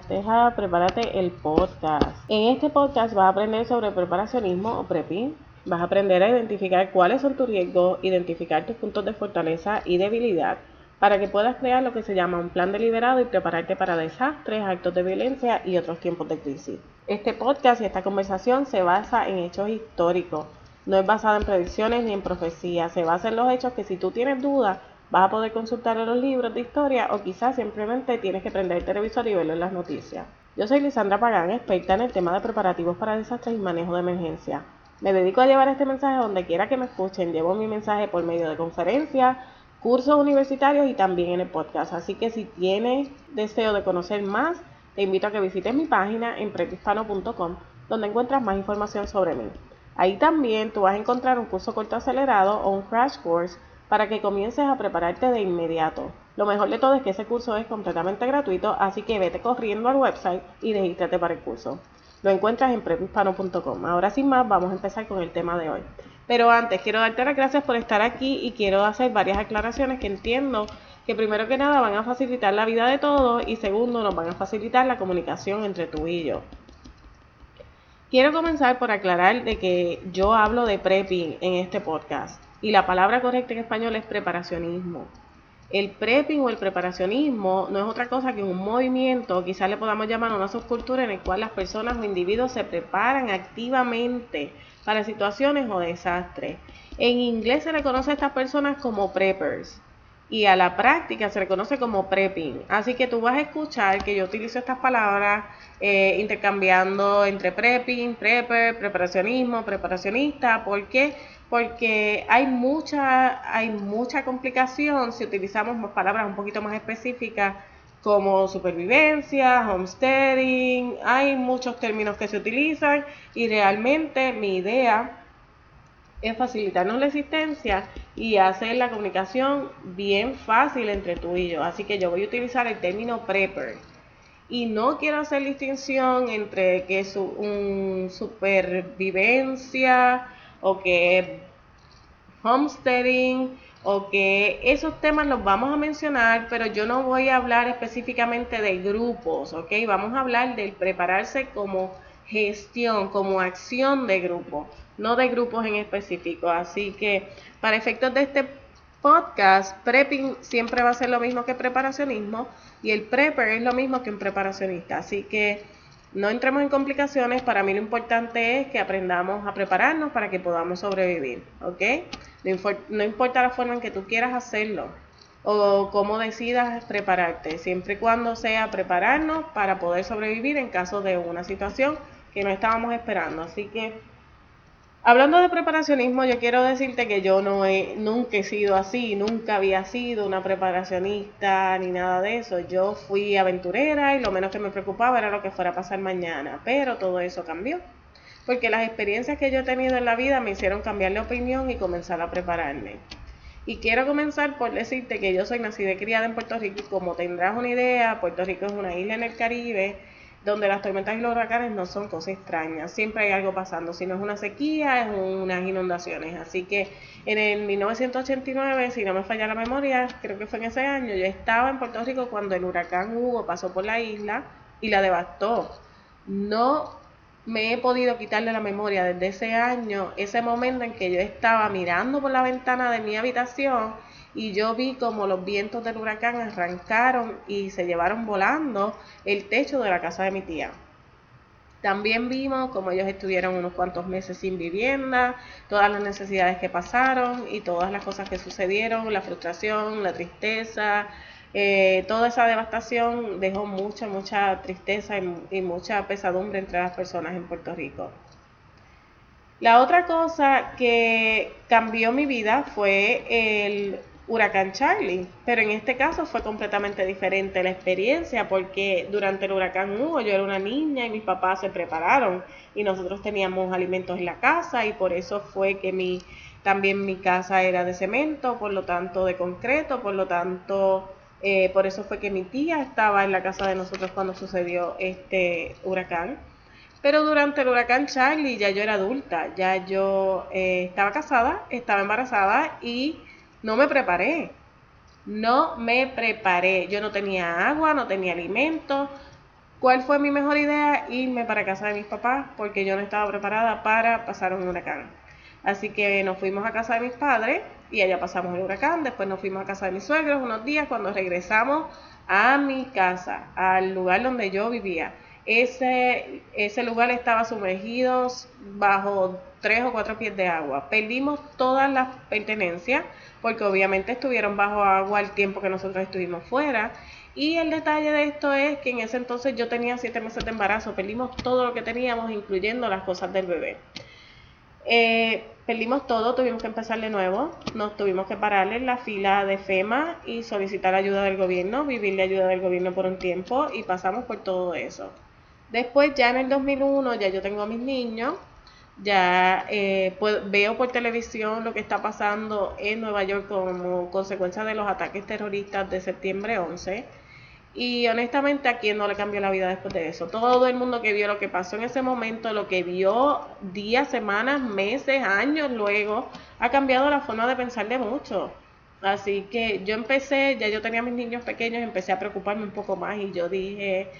Prepárate el podcast. En este podcast vas a aprender sobre preparacionismo o prepping. Vas a aprender a identificar cuáles son tus riesgos, identificar tus puntos de fortaleza y debilidad para que puedas crear lo que se llama un plan deliberado y prepararte para desastres, actos de violencia y otros tiempos de crisis. Este podcast y esta conversación se basa en hechos históricos. No es basada en predicciones ni en profecías. Se basa en los hechos que si tú tienes dudas, Vas a poder consultar en los libros de historia o quizás simplemente tienes que prender el televisor y verlo en las noticias. Yo soy Lisandra Pagán, experta en el tema de preparativos para desastres y manejo de emergencia. Me dedico a llevar este mensaje donde quiera que me escuchen. Llevo mi mensaje por medio de conferencias, cursos universitarios y también en el podcast. Así que si tienes deseo de conocer más, te invito a que visites mi página en prepispano.com donde encuentras más información sobre mí. Ahí también tú vas a encontrar un curso corto acelerado o un crash course para que comiences a prepararte de inmediato. Lo mejor de todo es que ese curso es completamente gratuito, así que vete corriendo al website y regístrate para el curso. Lo encuentras en prepispano.com. Ahora sin más, vamos a empezar con el tema de hoy. Pero antes, quiero darte las gracias por estar aquí y quiero hacer varias aclaraciones que entiendo que primero que nada van a facilitar la vida de todos y segundo nos van a facilitar la comunicación entre tú y yo. Quiero comenzar por aclarar de que yo hablo de prepping en este podcast y la palabra correcta en español es preparacionismo. El prepping o el preparacionismo no es otra cosa que un movimiento, quizás le podamos llamar una subcultura en el cual las personas o individuos se preparan activamente para situaciones o desastres. En inglés se le conoce a estas personas como preppers y a la práctica se le conoce como prepping. Así que tú vas a escuchar que yo utilizo estas palabras eh, intercambiando entre prepping, prepper, preparacionismo, preparacionista. ¿Por qué? Porque hay mucha, hay mucha complicación si utilizamos palabras un poquito más específicas como supervivencia, homesteading, hay muchos términos que se utilizan y realmente mi idea es facilitarnos la existencia y hacer la comunicación bien fácil entre tú y yo. Así que yo voy a utilizar el término prepper. Y no quiero hacer distinción entre que es un supervivencia o que homesteading o que esos temas los vamos a mencionar, pero yo no voy a hablar específicamente de grupos, ¿ok? Vamos a hablar del prepararse como gestión, como acción de grupo, no de grupos en específico. Así que para efectos de este podcast, prepping siempre va a ser lo mismo que preparacionismo y el prepper es lo mismo que un preparacionista. Así que no entremos en complicaciones, para mí lo importante es que aprendamos a prepararnos para que podamos sobrevivir, ¿ok? No, importa la forma en que tú quieras hacerlo o cómo decidas prepararte, siempre y cuando sea prepararnos para poder sobrevivir en caso de una situación que no estábamos esperando. Así que Hablando de preparacionismo, yo quiero decirte que yo no he, nunca he sido así, nunca había sido una preparacionista ni nada de eso. Yo fui aventurera y lo menos que me preocupaba era lo que fuera a pasar mañana, pero todo eso cambió. Porque las experiencias que yo he tenido en la vida me hicieron cambiar de opinión y comenzar a prepararme. Y quiero comenzar por decirte que yo soy nacida y criada en Puerto Rico y como tendrás una idea, Puerto Rico es una isla en el Caribe donde las tormentas y los huracanes no son cosas extrañas, siempre hay algo pasando, si no es una sequía, es unas inundaciones. Así que en el 1989, si no me falla la memoria, creo que fue en ese año, yo estaba en Puerto Rico cuando el huracán Hugo pasó por la isla y la devastó. No me he podido quitar de la memoria desde ese año ese momento en que yo estaba mirando por la ventana de mi habitación y yo vi como los vientos del huracán arrancaron y se llevaron volando el techo de la casa de mi tía. También vimos como ellos estuvieron unos cuantos meses sin vivienda, todas las necesidades que pasaron y todas las cosas que sucedieron, la frustración, la tristeza, eh, toda esa devastación dejó mucha, mucha tristeza y mucha pesadumbre entre las personas en Puerto Rico. La otra cosa que cambió mi vida fue el huracán Charlie, pero en este caso fue completamente diferente la experiencia porque durante el huracán Hugo yo era una niña y mis papás se prepararon y nosotros teníamos alimentos en la casa y por eso fue que mi también mi casa era de cemento, por lo tanto de concreto, por lo tanto eh, por eso fue que mi tía estaba en la casa de nosotros cuando sucedió este huracán. Pero durante el huracán Charlie ya yo era adulta, ya yo eh, estaba casada, estaba embarazada y no me preparé. No me preparé. Yo no tenía agua, no tenía alimentos. ¿Cuál fue mi mejor idea? Irme para casa de mis papás porque yo no estaba preparada para pasar un huracán. Así que nos fuimos a casa de mis padres y allá pasamos el huracán. Después nos fuimos a casa de mis suegros unos días. Cuando regresamos a mi casa, al lugar donde yo vivía, ese, ese lugar estaba sumergido bajo tres o cuatro pies de agua. Perdimos todas las pertenencias porque obviamente estuvieron bajo agua el tiempo que nosotros estuvimos fuera. Y el detalle de esto es que en ese entonces yo tenía siete meses de embarazo, perdimos todo lo que teníamos, incluyendo las cosas del bebé. Eh, perdimos todo, tuvimos que empezar de nuevo, nos tuvimos que parar en la fila de FEMA y solicitar ayuda del gobierno, vivir de ayuda del gobierno por un tiempo y pasamos por todo eso. Después ya en el 2001 ya yo tengo a mis niños, ya eh, veo por televisión lo que está pasando en Nueva York como consecuencia de los ataques terroristas de septiembre 11 y honestamente a quién no le cambió la vida después de eso. Todo el mundo que vio lo que pasó en ese momento, lo que vio días, semanas, meses, años luego, ha cambiado la forma de pensar de muchos. Así que yo empecé, ya yo tenía mis niños pequeños, empecé a preocuparme un poco más y yo dije,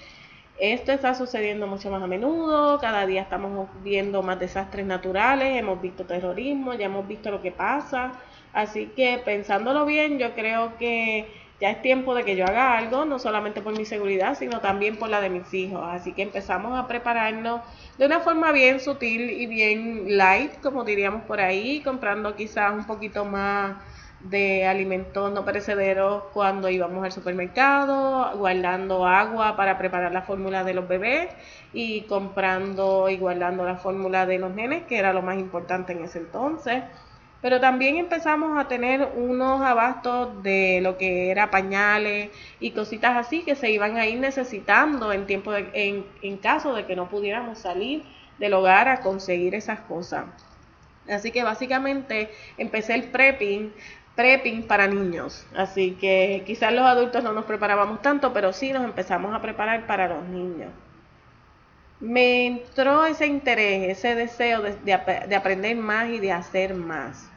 esto está sucediendo mucho más a menudo, cada día estamos viendo más desastres naturales, hemos visto terrorismo, ya hemos visto lo que pasa. Así que pensándolo bien, yo creo que ya es tiempo de que yo haga algo, no solamente por mi seguridad, sino también por la de mis hijos. Así que empezamos a prepararnos de una forma bien sutil y bien light, como diríamos por ahí, comprando quizás un poquito más de alimentos no perecederos cuando íbamos al supermercado, guardando agua para preparar la fórmula de los bebés y comprando y guardando la fórmula de los nenes, que era lo más importante en ese entonces pero también empezamos a tener unos abastos de lo que era pañales y cositas así que se iban a ir necesitando en tiempo de, en, en caso de que no pudiéramos salir del hogar a conseguir esas cosas. Así que básicamente empecé el prepping prepping para niños. Así que quizás los adultos no nos preparábamos tanto, pero sí nos empezamos a preparar para los niños. Me entró ese interés, ese deseo de, de aprender más y de hacer más.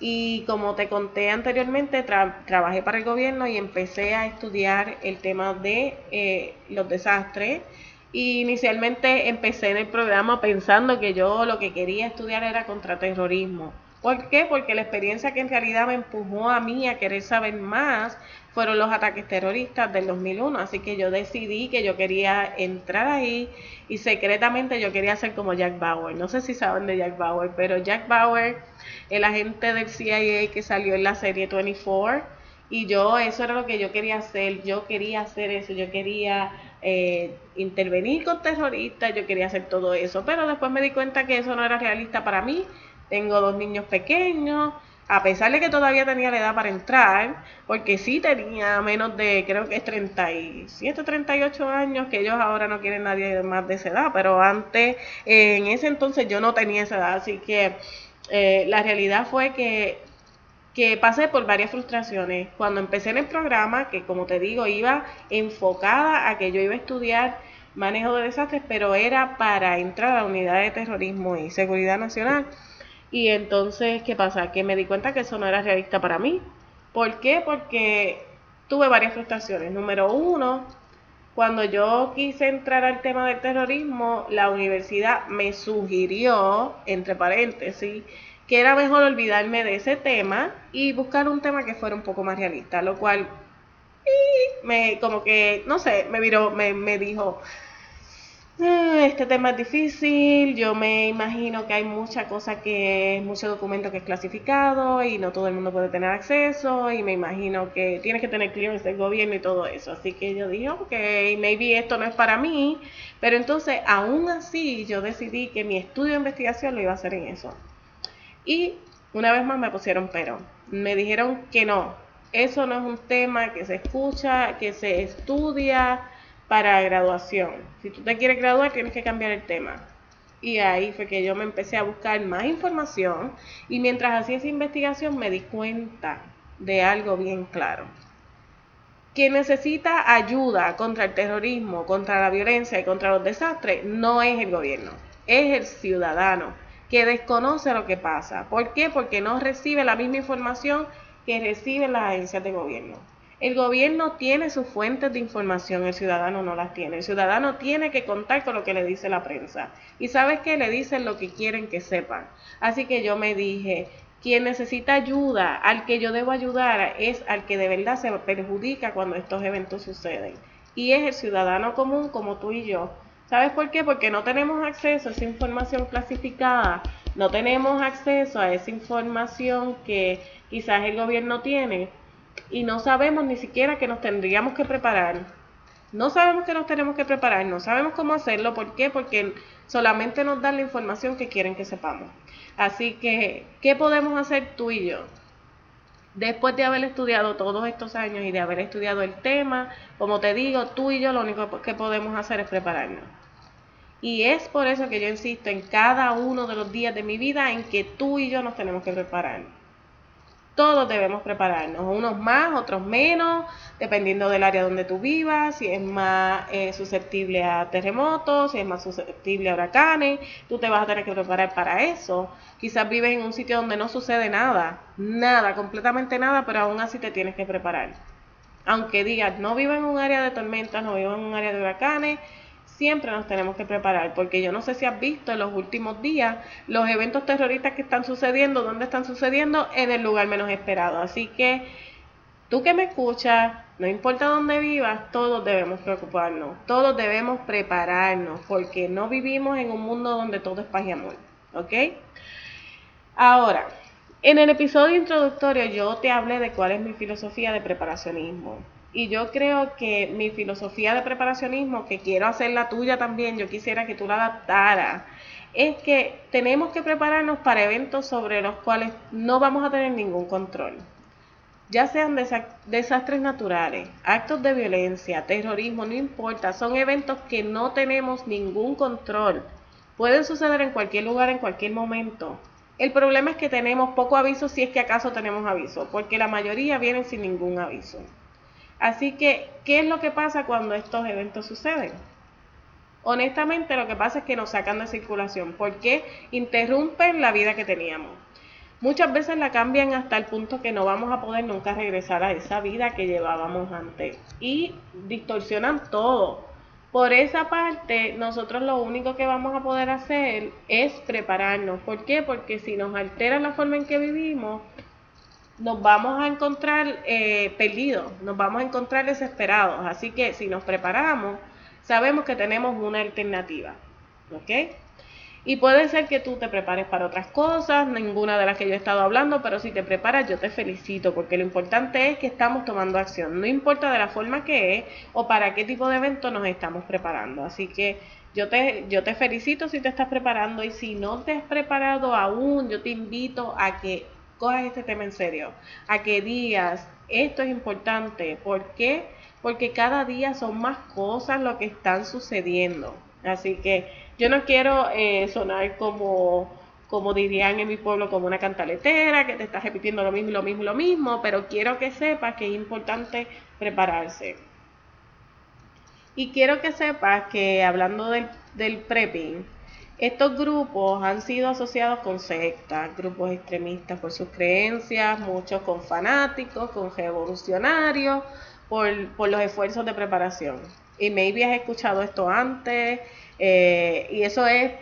Y como te conté anteriormente, trabajé para el gobierno y empecé a estudiar el tema de eh, los desastres. Y inicialmente empecé en el programa pensando que yo lo que quería estudiar era contraterrorismo. ¿Por qué? Porque la experiencia que en realidad me empujó a mí a querer saber más fueron los ataques terroristas del 2001. Así que yo decidí que yo quería entrar ahí y secretamente yo quería ser como Jack Bauer. No sé si saben de Jack Bauer, pero Jack Bauer, el agente del CIA que salió en la serie 24, y yo eso era lo que yo quería hacer. Yo quería hacer eso, yo quería eh, intervenir con terroristas, yo quería hacer todo eso. Pero después me di cuenta que eso no era realista para mí tengo dos niños pequeños, a pesar de que todavía tenía la edad para entrar, porque sí tenía menos de, creo que es 37, 38 años, que ellos ahora no quieren nadie más de esa edad, pero antes, en ese entonces yo no tenía esa edad, así que eh, la realidad fue que, que pasé por varias frustraciones. Cuando empecé en el programa, que como te digo, iba enfocada a que yo iba a estudiar manejo de desastres, pero era para entrar a la unidad de terrorismo y seguridad nacional y entonces, ¿qué pasa? Que me di cuenta que eso no era realista para mí. ¿Por qué? Porque tuve varias frustraciones. Número uno, cuando yo quise entrar al tema del terrorismo, la universidad me sugirió, entre paréntesis, que era mejor olvidarme de ese tema y buscar un tema que fuera un poco más realista, lo cual me como que, no sé, me viró, me, me dijo, este tema es difícil, yo me imagino que hay mucha cosa que, mucho documento que es clasificado y no todo el mundo puede tener acceso y me imagino que tienes que tener clearance del gobierno y todo eso. Así que yo dije, ok, maybe esto no es para mí, pero entonces aún así yo decidí que mi estudio de investigación lo iba a hacer en eso. Y una vez más me pusieron pero, me dijeron que no, eso no es un tema que se escucha, que se estudia para graduación. Si tú te quieres graduar, tienes que cambiar el tema. Y ahí fue que yo me empecé a buscar más información y mientras hacía esa investigación me di cuenta de algo bien claro. Quien necesita ayuda contra el terrorismo, contra la violencia y contra los desastres no es el gobierno, es el ciudadano que desconoce lo que pasa. ¿Por qué? Porque no recibe la misma información que reciben las agencias de gobierno. El gobierno tiene sus fuentes de información, el ciudadano no las tiene. El ciudadano tiene que contar con lo que le dice la prensa. Y sabes que le dicen lo que quieren que sepan. Así que yo me dije, quien necesita ayuda, al que yo debo ayudar, es al que de verdad se perjudica cuando estos eventos suceden. Y es el ciudadano común como tú y yo. ¿Sabes por qué? Porque no tenemos acceso a esa información clasificada, no tenemos acceso a esa información que quizás el gobierno tiene y no sabemos ni siquiera que nos tendríamos que preparar. No sabemos que nos tenemos que preparar, no sabemos cómo hacerlo. ¿Por qué? Porque solamente nos dan la información que quieren que sepamos. Así que, ¿qué podemos hacer tú y yo? Después de haber estudiado todos estos años y de haber estudiado el tema, como te digo, tú y yo lo único que podemos hacer es prepararnos. Y es por eso que yo insisto en cada uno de los días de mi vida en que tú y yo nos tenemos que preparar todos debemos prepararnos, unos más, otros menos, dependiendo del área donde tú vivas, si es más eh, susceptible a terremotos, si es más susceptible a huracanes, tú te vas a tener que preparar para eso. Quizás vives en un sitio donde no sucede nada, nada, completamente nada, pero aún así te tienes que preparar. Aunque digas, no vivo en un área de tormentas, no vivo en un área de huracanes, siempre nos tenemos que preparar, porque yo no sé si has visto en los últimos días los eventos terroristas que están sucediendo, dónde están sucediendo, en el lugar menos esperado. Así que tú que me escuchas, no importa dónde vivas, todos debemos preocuparnos, todos debemos prepararnos, porque no vivimos en un mundo donde todo es paz y amor, ¿ok? Ahora, en el episodio introductorio yo te hablé de cuál es mi filosofía de preparacionismo. Y yo creo que mi filosofía de preparacionismo, que quiero hacer la tuya también, yo quisiera que tú la adaptaras, es que tenemos que prepararnos para eventos sobre los cuales no vamos a tener ningún control. Ya sean desastres naturales, actos de violencia, terrorismo, no importa, son eventos que no tenemos ningún control. Pueden suceder en cualquier lugar, en cualquier momento. El problema es que tenemos poco aviso si es que acaso tenemos aviso, porque la mayoría vienen sin ningún aviso. Así que, ¿qué es lo que pasa cuando estos eventos suceden? Honestamente, lo que pasa es que nos sacan de circulación porque interrumpen la vida que teníamos. Muchas veces la cambian hasta el punto que no vamos a poder nunca regresar a esa vida que llevábamos antes. Y distorsionan todo. Por esa parte, nosotros lo único que vamos a poder hacer es prepararnos. ¿Por qué? Porque si nos altera la forma en que vivimos, nos vamos a encontrar eh, perdidos, nos vamos a encontrar desesperados. Así que si nos preparamos, sabemos que tenemos una alternativa. ¿Ok? Y puede ser que tú te prepares para otras cosas, ninguna de las que yo he estado hablando, pero si te preparas yo te felicito, porque lo importante es que estamos tomando acción, no importa de la forma que es o para qué tipo de evento nos estamos preparando. Así que yo te, yo te felicito si te estás preparando y si no te has preparado aún, yo te invito a que cojas este tema en serio, a que digas, esto es importante. ¿Por qué? Porque cada día son más cosas lo que están sucediendo. Así que yo no quiero eh, sonar como, como dirían en mi pueblo, como una cantaletera, que te estás repitiendo lo mismo, lo mismo, lo mismo, pero quiero que sepas que es importante prepararse. Y quiero que sepas que hablando del, del prepping, estos grupos han sido asociados con sectas, grupos extremistas por sus creencias, muchos con fanáticos, con revolucionarios, por, los esfuerzos de preparación. Y maybe has escuchado esto antes, eh, y eso es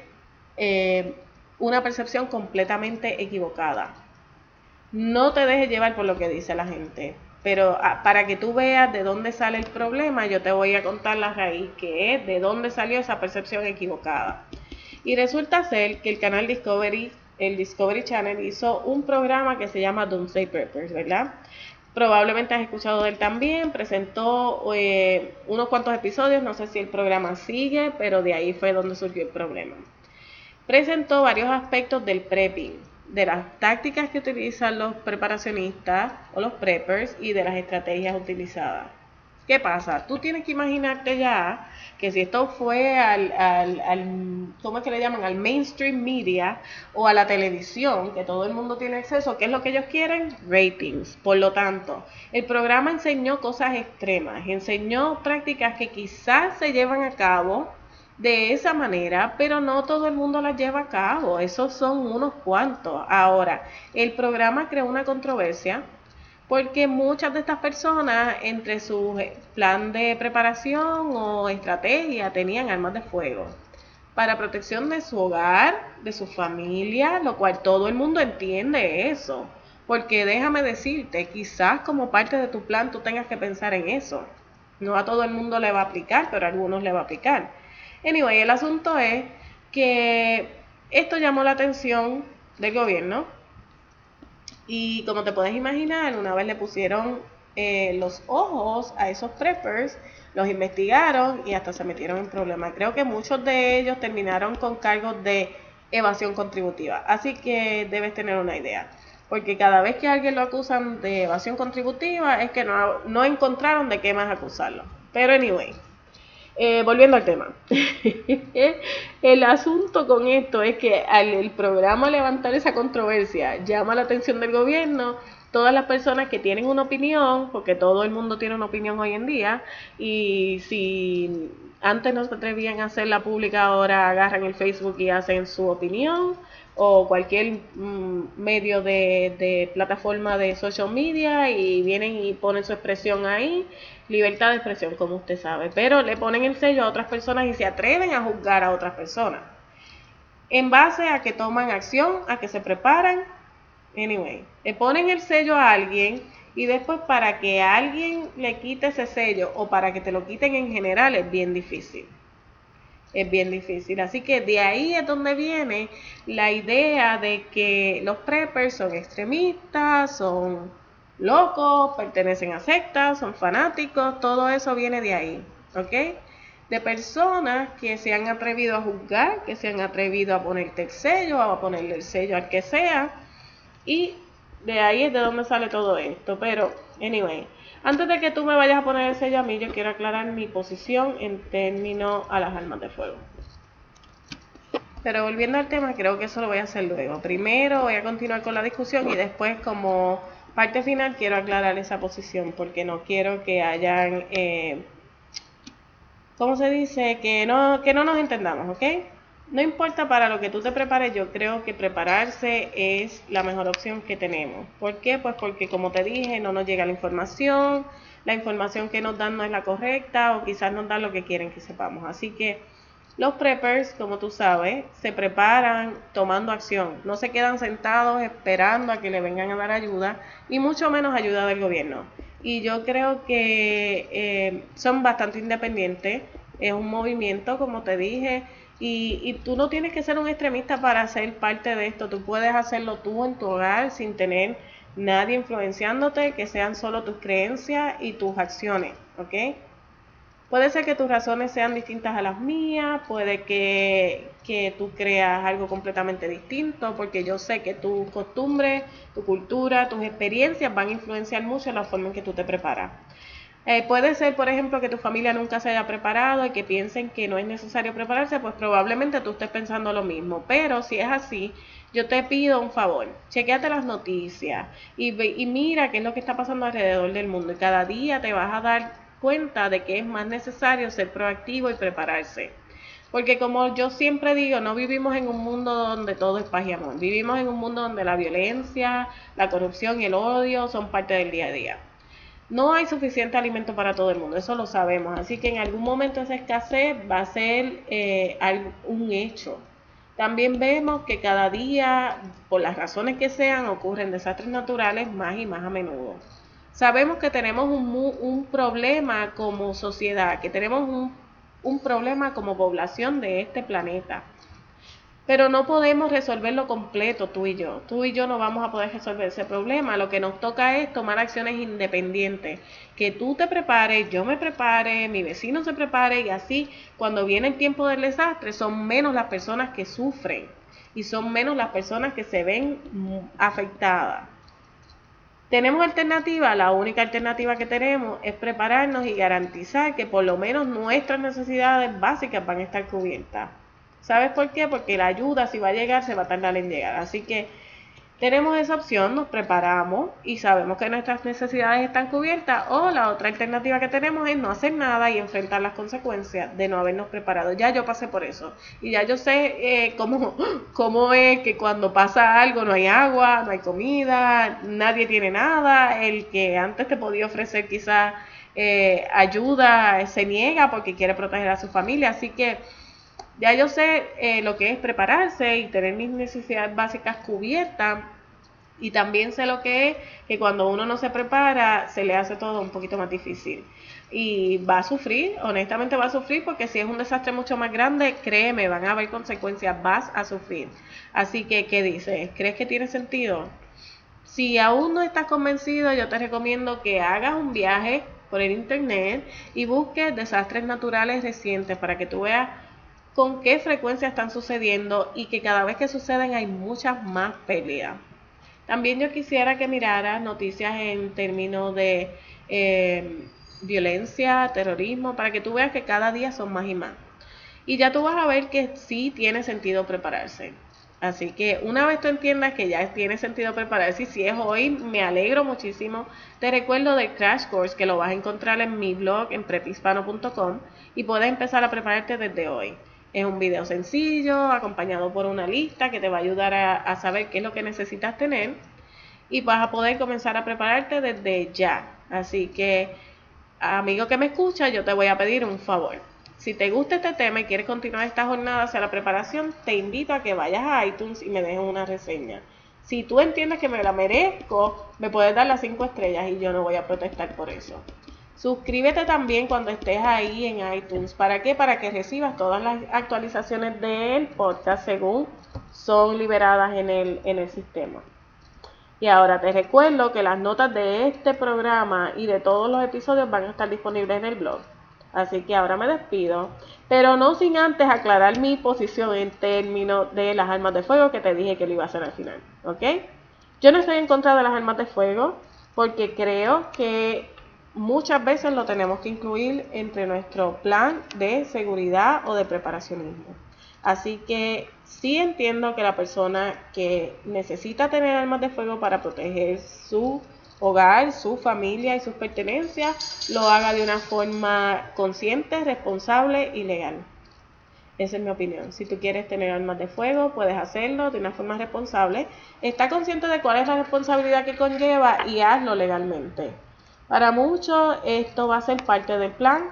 eh, una percepción completamente equivocada. No te dejes llevar por lo que dice la gente, pero ah, para que tú veas de dónde sale el problema, yo te voy a contar la raíz que es de dónde salió esa percepción equivocada. Y resulta ser que el canal Discovery, el Discovery Channel, hizo un programa que se llama Doomsday Preppers, ¿verdad? Probablemente has escuchado de él también, presentó eh, unos cuantos episodios, no sé si el programa sigue, pero de ahí fue donde surgió el problema. Presentó varios aspectos del prepping, de las tácticas que utilizan los preparacionistas o los preppers y de las estrategias utilizadas. ¿Qué pasa? Tú tienes que imaginarte ya que si esto fue al, al, al, ¿cómo es que le llaman? Al mainstream media o a la televisión, que todo el mundo tiene acceso, ¿qué es lo que ellos quieren? Ratings. Por lo tanto, el programa enseñó cosas extremas, enseñó prácticas que quizás se llevan a cabo de esa manera, pero no todo el mundo las lleva a cabo, esos son unos cuantos. Ahora, el programa creó una controversia porque muchas de estas personas entre su plan de preparación o estrategia tenían armas de fuego para protección de su hogar, de su familia, lo cual todo el mundo entiende eso. Porque déjame decirte, quizás como parte de tu plan tú tengas que pensar en eso. No a todo el mundo le va a aplicar, pero a algunos le va a aplicar. Anyway, el asunto es que esto llamó la atención del gobierno y como te puedes imaginar, una vez le pusieron eh, los ojos a esos preppers, los investigaron y hasta se metieron en problemas. Creo que muchos de ellos terminaron con cargos de evasión contributiva. Así que debes tener una idea. Porque cada vez que alguien lo acusan de evasión contributiva es que no, no encontraron de qué más acusarlo. Pero anyway, eh, volviendo al tema. el asunto con esto es que al el programa levantar esa controversia llama la atención del gobierno, todas las personas que tienen una opinión, porque todo el mundo tiene una opinión hoy en día, y si antes no se atrevían a hacerla pública, ahora agarran el Facebook y hacen su opinión, o cualquier mm, medio de, de plataforma de social media y vienen y ponen su expresión ahí. Libertad de expresión, como usted sabe, pero le ponen el sello a otras personas y se atreven a juzgar a otras personas. En base a que toman acción, a que se preparan, anyway, le ponen el sello a alguien y después para que alguien le quite ese sello o para que te lo quiten en general es bien difícil. Es bien difícil. Así que de ahí es donde viene la idea de que los preppers son extremistas, son locos, pertenecen a sectas, son fanáticos, todo eso viene de ahí, ¿ok? De personas que se han atrevido a juzgar, que se han atrevido a ponerte el sello, a ponerle el sello al que sea, y de ahí es de donde sale todo esto. Pero, anyway, antes de que tú me vayas a poner el sello a mí, yo quiero aclarar mi posición en términos a las armas de fuego. Pero volviendo al tema, creo que eso lo voy a hacer luego. Primero voy a continuar con la discusión y después como parte final quiero aclarar esa posición porque no quiero que hayan, eh, ¿cómo se dice? Que no, que no nos entendamos, ¿ok? No importa para lo que tú te prepares, yo creo que prepararse es la mejor opción que tenemos. ¿Por qué? Pues porque como te dije, no nos llega la información, la información que nos dan no es la correcta o quizás nos dan lo que quieren que sepamos. Así que los preppers, como tú sabes, se preparan tomando acción, no se quedan sentados esperando a que le vengan a dar ayuda y mucho menos ayuda del gobierno. Y yo creo que eh, son bastante independientes, es un movimiento, como te dije, y, y tú no tienes que ser un extremista para ser parte de esto, tú puedes hacerlo tú en tu hogar sin tener nadie influenciándote, que sean solo tus creencias y tus acciones, ¿ok? Puede ser que tus razones sean distintas a las mías, puede que, tú creas algo completamente distinto, porque yo sé que tus costumbres, tu cultura, tus experiencias van a influenciar mucho la forma en que tú te preparas. Eh, puede ser, por ejemplo, que tu familia nunca se haya preparado y que piensen que no es necesario prepararse, pues probablemente tú estés pensando lo mismo. Pero si es así, yo te pido un favor, chequeate las noticias y, y mira qué es lo que está pasando alrededor del mundo. Y cada día te vas a dar cuenta de que es más necesario ser proactivo y prepararse. Porque como yo siempre digo, no vivimos en un mundo donde todo es paz y amor. Vivimos en un mundo donde la violencia, la corrupción y el odio son parte del día a día. No hay suficiente alimento para todo el mundo, eso lo sabemos. Así que en algún momento esa escasez va a ser eh, un hecho. También vemos que cada día, por las razones que sean, ocurren desastres naturales más y más a menudo. Sabemos que tenemos un, un problema como sociedad, que tenemos un, un problema como población de este planeta. Pero no podemos resolverlo completo tú y yo. Tú y yo no vamos a poder resolver ese problema. Lo que nos toca es tomar acciones independientes. Que tú te prepares, yo me prepare, mi vecino se prepare y así cuando viene el tiempo del desastre son menos las personas que sufren y son menos las personas que se ven afectadas. ¿Tenemos alternativa? La única alternativa que tenemos es prepararnos y garantizar que por lo menos nuestras necesidades básicas van a estar cubiertas. ¿Sabes por qué? Porque la ayuda, si va a llegar, se va a tardar en llegar. Así que tenemos esa opción, nos preparamos y sabemos que nuestras necesidades están cubiertas o la otra alternativa que tenemos es no hacer nada y enfrentar las consecuencias de no habernos preparado. Ya yo pasé por eso y ya yo sé eh, cómo, cómo es que cuando pasa algo no hay agua, no hay comida, nadie tiene nada, el que antes te podía ofrecer quizás eh, ayuda se niega porque quiere proteger a su familia, así que ya yo sé eh, lo que es prepararse y tener mis necesidades básicas cubiertas. Y también sé lo que es que cuando uno no se prepara, se le hace todo un poquito más difícil. Y va a sufrir, honestamente va a sufrir, porque si es un desastre mucho más grande, créeme, van a haber consecuencias, vas a sufrir. Así que, ¿qué dices? ¿Crees que tiene sentido? Si aún no estás convencido, yo te recomiendo que hagas un viaje por el internet y busques desastres naturales recientes para que tú veas con qué frecuencia están sucediendo y que cada vez que suceden hay muchas más peleas. También yo quisiera que miraras noticias en términos de eh, violencia, terrorismo, para que tú veas que cada día son más y más. Y ya tú vas a ver que sí tiene sentido prepararse. Así que una vez tú entiendas que ya tiene sentido prepararse, y si es hoy, me alegro muchísimo. Te recuerdo del Crash Course que lo vas a encontrar en mi blog en prepispano.com y puedes empezar a prepararte desde hoy. Es un video sencillo, acompañado por una lista que te va a ayudar a, saber qué es lo que necesitas tener y vas a poder comenzar a prepararte desde ya. Así que, amigo que me escucha, yo te voy a pedir un favor. Si te gusta este tema y quieres continuar esta jornada hacia la preparación, te invito a que vayas a iTunes y me dejes una reseña. Si tú entiendes que me la merezco, me puedes dar las 5 estrellas y yo no voy a protestar por eso. Suscríbete también cuando estés ahí en iTunes. ¿Para qué? Para que recibas todas las actualizaciones del podcast según son liberadas en el, en el sistema. Y ahora te recuerdo que las notas de este programa y de todos los episodios van a estar disponibles en el blog. Así que ahora me despido, pero no sin antes aclarar mi posición en términos de las armas de fuego que te dije que lo iba a hacer al final. ¿Ok? Yo no estoy en contra de las armas de fuego porque creo que muchas veces lo tenemos que incluir entre nuestro plan de seguridad o de preparacionismo. Así que sí entiendo que la persona que necesita tener armas de fuego para proteger su hogar, su familia y sus pertenencias, lo haga de una forma consciente, responsable y legal. Esa es mi opinión. Si tú quieres tener armas de fuego, puedes hacerlo de una forma responsable. Está consciente de cuál es la responsabilidad que conlleva y hazlo legalmente. Para muchos esto va a ser parte del plan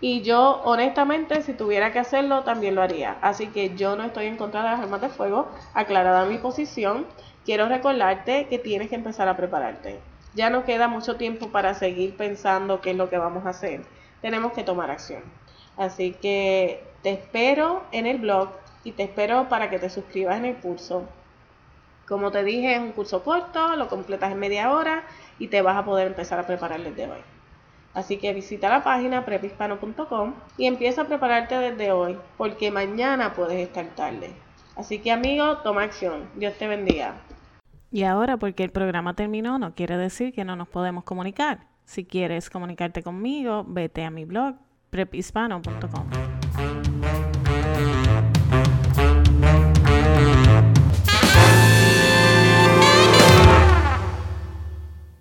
y yo honestamente si tuviera que hacerlo también lo haría. Así que yo no estoy en contra de las armas de fuego, aclarada mi posición. Quiero recordarte que tienes que empezar a prepararte. Ya no queda mucho tiempo para seguir pensando qué es lo que vamos a hacer. Tenemos que tomar acción. Así que te espero en el blog y te espero para que te suscribas en el curso. Como te dije, es un curso corto, lo completas en media hora y te vas a poder empezar a preparar desde hoy. Así que visita la página prepispano.com y empieza a prepararte desde hoy, porque mañana puedes estar tarde. Así que amigo, toma acción. Dios te bendiga. Y ahora, porque el programa terminó, no quiere decir que no nos podemos comunicar. Si quieres comunicarte conmigo, vete a mi blog prepispano.com.